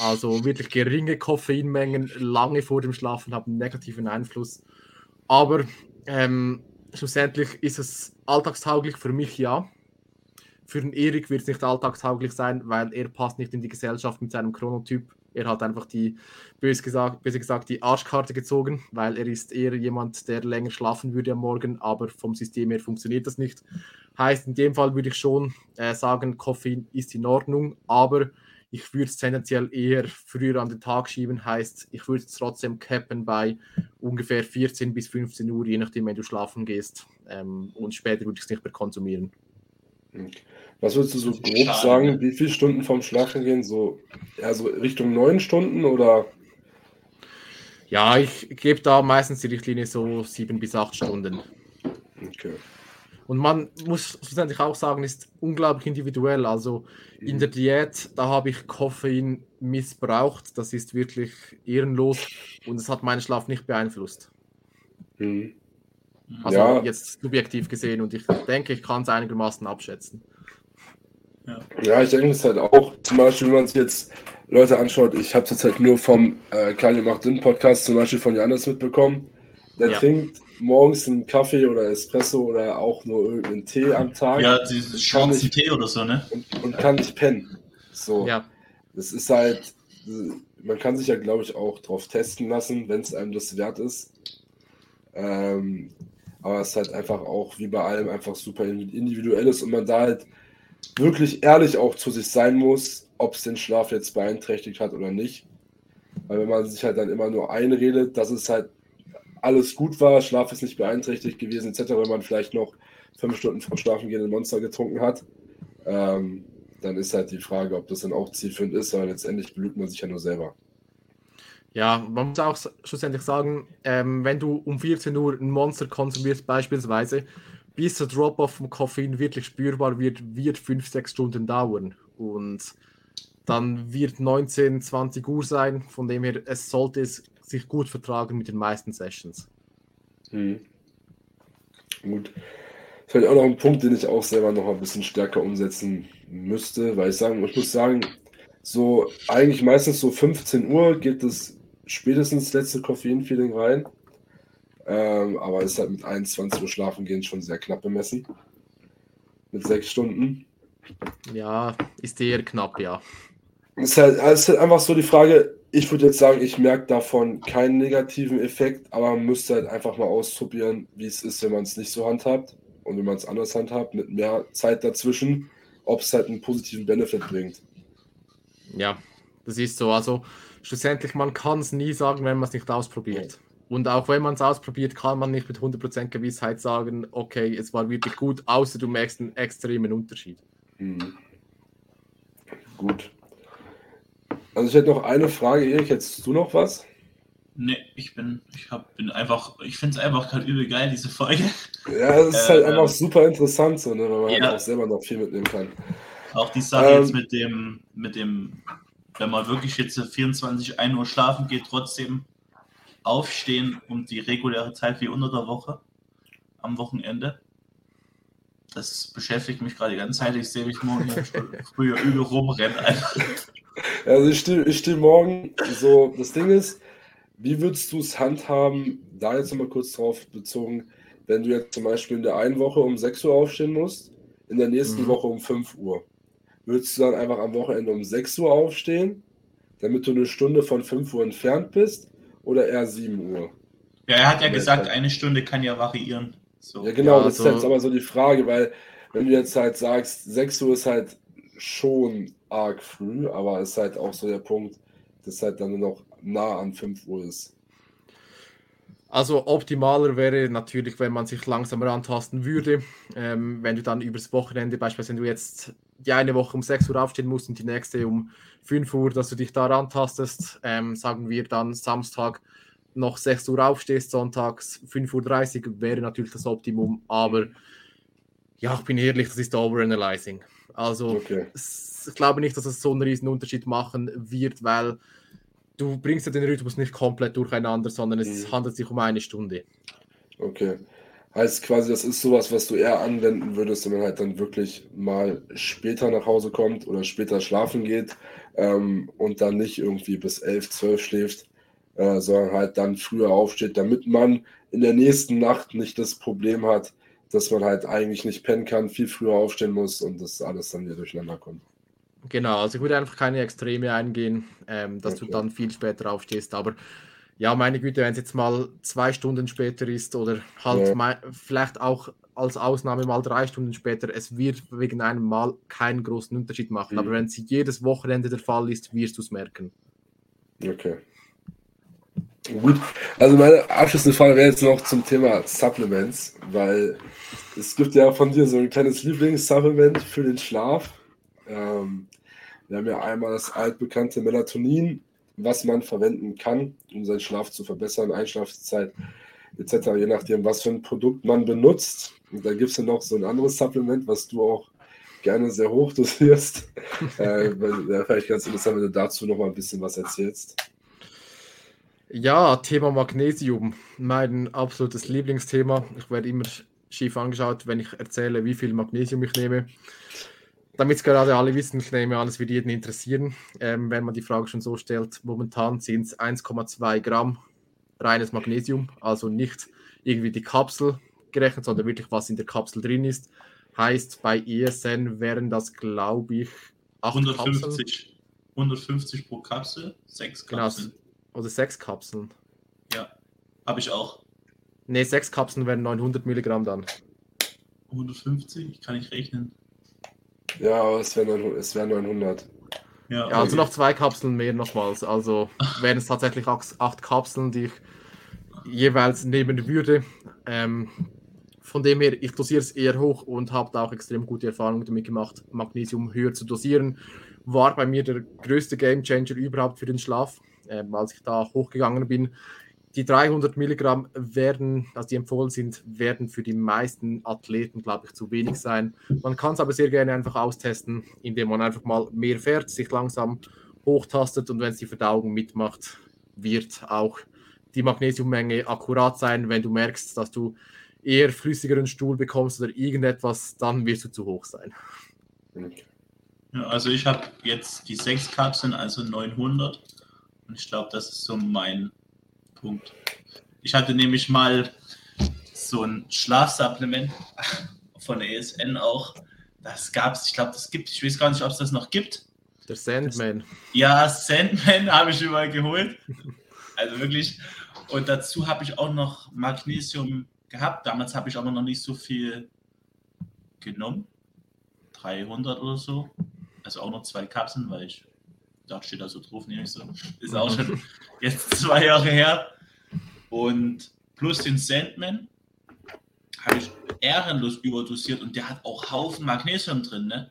Also wirklich geringe Koffeinmengen lange vor dem Schlafen haben negativen Einfluss. Aber ähm, schlussendlich ist es alltagstauglich für mich ja. Für den Erik wird es nicht alltagstauglich sein, weil er passt nicht in die Gesellschaft mit seinem Chronotyp. Er hat einfach die, böse gesagt, böse gesagt, die Arschkarte gezogen, weil er ist eher jemand, der länger schlafen würde am Morgen, aber vom System her funktioniert das nicht. Heißt, in dem Fall würde ich schon äh, sagen, Koffein ist in Ordnung, aber ich würde es tendenziell eher früher an den Tag schieben. Heißt, ich würde es trotzdem cappen bei ungefähr 14 bis 15 Uhr, je nachdem, wenn du schlafen gehst. Ähm, und später würde ich es nicht mehr konsumieren. Okay. Was würdest du so grob schade. sagen, wie viele Stunden vom Schlafen gehen? So, ja, so Richtung neun Stunden oder? Ja, ich gebe da meistens die Richtlinie so sieben bis acht Stunden. Okay. Und man muss schlussendlich auch sagen, ist unglaublich individuell. Also in mhm. der Diät, da habe ich Koffein missbraucht. Das ist wirklich ehrenlos und es hat meinen Schlaf nicht beeinflusst. Mhm. Also ja. jetzt subjektiv gesehen und ich denke, ich kann es einigermaßen abschätzen. Ja. ja, ich denke es halt auch, zum Beispiel, wenn man sich jetzt Leute anschaut, ich habe es jetzt halt nur vom äh, Kleine macht Sinn Podcast zum Beispiel von Janis mitbekommen. Der ja. trinkt morgens einen Kaffee oder Espresso oder auch nur irgendeinen Tee am Tag. Ja, dieses schwarzen Tee oder so, ne? Und, und, kann nicht pennen. So. Ja. Das ist halt, man kann sich ja, glaube ich, auch drauf testen lassen, wenn es einem das wert ist. Ähm, aber es ist halt einfach auch wie bei allem einfach super individuell ist und man da halt wirklich ehrlich auch zu sich sein muss, ob es den Schlaf jetzt beeinträchtigt hat oder nicht. Weil wenn man sich halt dann immer nur einredet, dass es halt alles gut war, Schlaf ist nicht beeinträchtigt gewesen, etc., wenn man vielleicht noch fünf Stunden vor Schlafen gehen ein Monster getrunken hat, ähm, dann ist halt die Frage, ob das dann auch zielführend ist, weil letztendlich belügt man sich ja nur selber. Ja, man muss auch schlussendlich sagen, ähm, wenn du um 14 Uhr ein Monster konsumierst, beispielsweise, bis der Drop-off vom Koffein wirklich spürbar wird, wird 5, 6 Stunden dauern. Und dann wird 19, 20 Uhr sein. Von dem her, es sollte es sich gut vertragen mit den meisten Sessions. Hm. Gut. Vielleicht auch noch ein Punkt, den ich auch selber noch ein bisschen stärker umsetzen müsste, weil ich sagen, ich muss sagen, so eigentlich meistens so 15 Uhr geht das spätestens letzte Koffein-Feeling rein. Ähm, aber ist halt mit 21 Uhr schlafen gehen schon sehr knapp bemessen. Mit sechs Stunden. Ja, ist eher knapp, ja. Es ist, halt, es ist halt einfach so die Frage, ich würde jetzt sagen, ich merke davon keinen negativen Effekt, aber man müsste halt einfach mal ausprobieren, wie es ist, wenn man es nicht so handhabt und wenn man es anders handhabt, mit mehr Zeit dazwischen, ob es halt einen positiven Benefit bringt. Ja, das ist so. Also schlussendlich, man kann es nie sagen, wenn man es nicht ausprobiert. Und auch wenn man es ausprobiert, kann man nicht mit 100% Gewissheit sagen, okay, es war wirklich gut, außer du merkst einen extremen Unterschied. Mhm. Gut. Also ich hätte noch eine Frage, Erik, hättest du noch was? Nee, ich bin, ich hab, bin einfach, ich finde es einfach gerade übel geil, diese Folge. Ja, es ist halt äh, einfach super interessant, so, ne, weil man ja. halt auch selber noch viel mitnehmen kann. Auch die Sache ähm, jetzt mit dem, mit dem, wenn man wirklich jetzt 24, 1 Uhr schlafen geht, trotzdem aufstehen um die reguläre Zeit wie unter der Woche am Wochenende. Das beschäftigt mich gerade die ganze Zeit. Ich sehe mich morgen früher übel rumrennen. Also ich stehe steh morgen so, das Ding ist, wie würdest du es handhaben, da jetzt nochmal kurz drauf bezogen, wenn du jetzt zum Beispiel in der einen Woche um 6 Uhr aufstehen musst, in der nächsten mhm. Woche um 5 Uhr. Würdest du dann einfach am Wochenende um 6 Uhr aufstehen, damit du eine Stunde von 5 Uhr entfernt bist, oder eher 7 Uhr? Ja, er hat ja gesagt, eine Stunde kann ja variieren. So. Ja, genau, ja, das also... ist jetzt aber so die Frage, weil wenn du jetzt halt sagst, 6 Uhr ist halt schon arg früh, aber ist halt auch so der Punkt, dass halt dann noch nah an 5 Uhr ist. Also optimaler wäre natürlich, wenn man sich langsam rantasten würde. Ähm, wenn du dann übers Wochenende, beispielsweise wenn du jetzt die eine Woche um 6 Uhr aufstehen musst und die nächste um 5 Uhr, dass du dich da rantastest, ähm, sagen wir dann Samstag noch 6 Uhr aufstehst, sonntags 5.30 Uhr wäre natürlich das Optimum, aber ja, ich bin ehrlich, das ist Overanalyzing. Also okay. ich glaube nicht, dass es so einen riesen Unterschied machen wird, weil du bringst ja den Rhythmus nicht komplett durcheinander, sondern es mhm. handelt sich um eine Stunde. Okay. Heißt quasi, das ist sowas, was du eher anwenden würdest, wenn man halt dann wirklich mal später nach Hause kommt oder später schlafen geht ähm, und dann nicht irgendwie bis 11, 12 schläft, äh, sondern halt dann früher aufsteht, damit man in der nächsten Nacht nicht das Problem hat, dass man halt eigentlich nicht pennen kann, viel früher aufstehen muss und das alles dann wieder durcheinander kommt. Genau, also ich würde einfach keine Extreme eingehen, ähm, dass okay. du dann viel später aufstehst. Aber ja, meine Güte, wenn es jetzt mal zwei Stunden später ist oder halt ja. vielleicht auch als Ausnahme mal drei Stunden später, es wird wegen einem Mal keinen großen Unterschied machen. Mhm. Aber wenn es jedes Wochenende der Fall ist, wirst du es merken. Okay. Gut, also meine abschließende Frage wäre jetzt noch zum Thema Supplements, weil es gibt ja von dir so ein kleines Lieblingssupplement für den Schlaf. Ähm, wir haben ja einmal das altbekannte Melatonin, was man verwenden kann, um seinen Schlaf zu verbessern, Einschlafzeit etc., je nachdem, was für ein Produkt man benutzt. Und da gibt es ja noch so ein anderes Supplement, was du auch gerne sehr hoch dosierst. äh, vielleicht ganz interessant, wenn du dazu noch mal ein bisschen was erzählst. Ja, Thema Magnesium, mein absolutes Lieblingsthema. Ich werde immer schief angeschaut, wenn ich erzähle, wie viel Magnesium ich nehme damit es gerade alle wissen, ich nehme an, es wird jeden interessieren, ähm, wenn man die Frage schon so stellt. Momentan sind es 1,2 Gramm reines Magnesium, also nicht irgendwie die Kapsel gerechnet, sondern wirklich was in der Kapsel drin ist. Heißt, bei ESN wären das, glaube ich, 150, Kapseln. 150 pro Kapsel, sechs genau, Kapseln. Genau, oder sechs Kapseln. Ja, habe ich auch. Ne, sechs Kapseln wären 900 Milligramm dann. 150, kann ich rechnen. Ja, es wären wär 900. Ja, ja, also noch zwei Kapseln mehr nochmals. Also wären es tatsächlich acht Kapseln, die ich jeweils nehmen würde. Ähm, von dem her, ich dosiere es eher hoch und habe da auch extrem gute Erfahrungen damit gemacht, Magnesium höher zu dosieren. War bei mir der größte Gamechanger überhaupt für den Schlaf, äh, als ich da hochgegangen bin die 300 Milligramm werden, also die empfohlen sind, werden für die meisten Athleten, glaube ich, zu wenig sein. Man kann es aber sehr gerne einfach austesten, indem man einfach mal mehr fährt, sich langsam hochtastet und wenn es die Verdauung mitmacht, wird auch die Magnesiummenge akkurat sein. Wenn du merkst, dass du eher flüssigeren Stuhl bekommst oder irgendetwas, dann wirst du zu hoch sein. Ja, also ich habe jetzt die sechs Kapseln, also 900 und ich glaube, das ist so mein Punkt. Ich hatte nämlich mal so ein Schlafsupplement von ESN auch. Das gab es, ich glaube, das gibt, ich weiß gar nicht, ob es das noch gibt. Der Sandman. Das, ja, Sandman habe ich überall geholt. Also wirklich. Und dazu habe ich auch noch Magnesium gehabt. Damals habe ich aber noch nicht so viel genommen. 300 oder so. Also auch noch zwei Kapseln, weil ich da steht also drauf, nehme ich so. Ist auch schon jetzt zwei Jahre her. Und plus den Sandman habe ich ehrenlos überdosiert und der hat auch Haufen Magnesium drin, ne?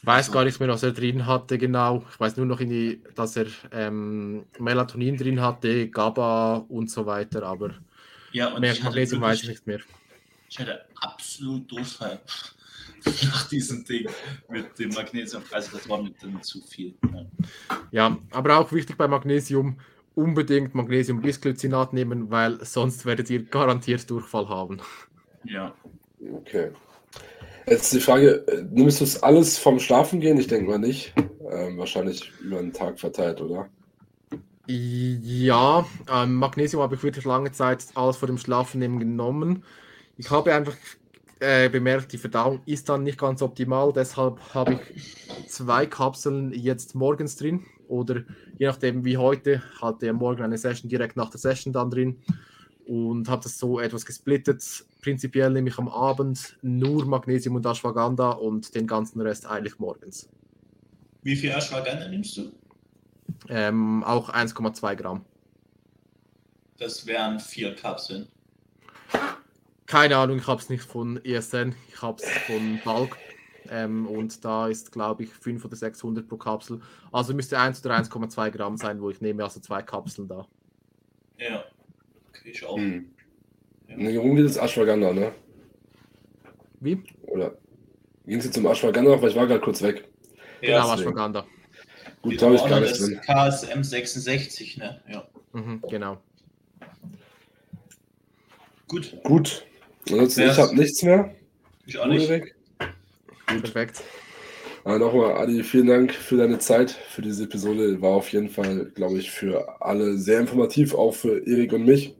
Ich weiß also, gar nicht mehr, was er drin hatte, genau. Ich weiß nur noch, die, dass er ähm, Melatonin drin hatte, GABA und so weiter, aber ja, und mehr Magnesium weiß ich nicht mehr. Ich hatte absolut Durchfall nach diesem Ding mit dem Magnesium. Also das war mir dann zu viel. Ja. ja, aber auch wichtig bei Magnesium, unbedingt Magnesium-Bisglycinat nehmen, weil sonst werdet ihr garantiert Durchfall haben. Ja. Okay. Jetzt die Frage, nimmst du es alles vom Schlafen gehen? Ich denke mal nicht. Ähm, wahrscheinlich über den Tag verteilt, oder? Ja, ähm, Magnesium habe ich wirklich lange Zeit alles vor dem Schlafennehmen genommen. Ich habe einfach äh, bemerkt, die Verdauung ist dann nicht ganz optimal, deshalb habe ich zwei Kapseln jetzt morgens drin oder je nachdem wie heute, hatte er morgen eine Session direkt nach der Session dann drin und habe das so etwas gesplittet. Prinzipiell nehme ich am Abend nur Magnesium und Ashwagandha und den ganzen Rest eigentlich morgens. Wie viel Ashwagandha nimmst du? Ähm, auch 1,2 Gramm. Das wären vier Kapseln. Keine Ahnung, ich habe es nicht von ESN, ich habe es von Bulk. Ähm, und da ist, glaube ich, 500 oder 600 pro Kapsel. Also müsste 1 oder 1,2 Gramm sein, wo ich nehme, also zwei Kapseln da. Ja. Okay, ich auch. Hm. Ne, warum geht es Ashwagandha, ne? Wie? Oder ging es jetzt zum Ashwagandha noch, weil ich war gerade kurz weg. Genau, deswegen. Ashwagandha. Gut, da habe ich gar das nichts drin. KSM 66, ne? Ja. Mhm, genau. Gut. Gut. Ansonsten, ich habe nichts mehr. Ich auch nicht. Ulrich. Perfekt. Aber nochmal, Adi, vielen Dank für deine Zeit, für diese Episode. War auf jeden Fall, glaube ich, für alle sehr informativ, auch für Erik und mich.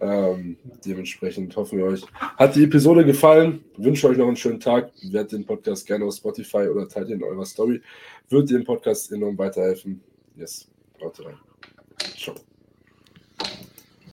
Ähm, dementsprechend hoffen wir euch. Hat die Episode gefallen? Wünsche euch noch einen schönen Tag. Werdet den Podcast gerne auf Spotify oder teilt ihn in eurer Story. Wird dem Podcast enorm weiterhelfen. Yes, haut rein.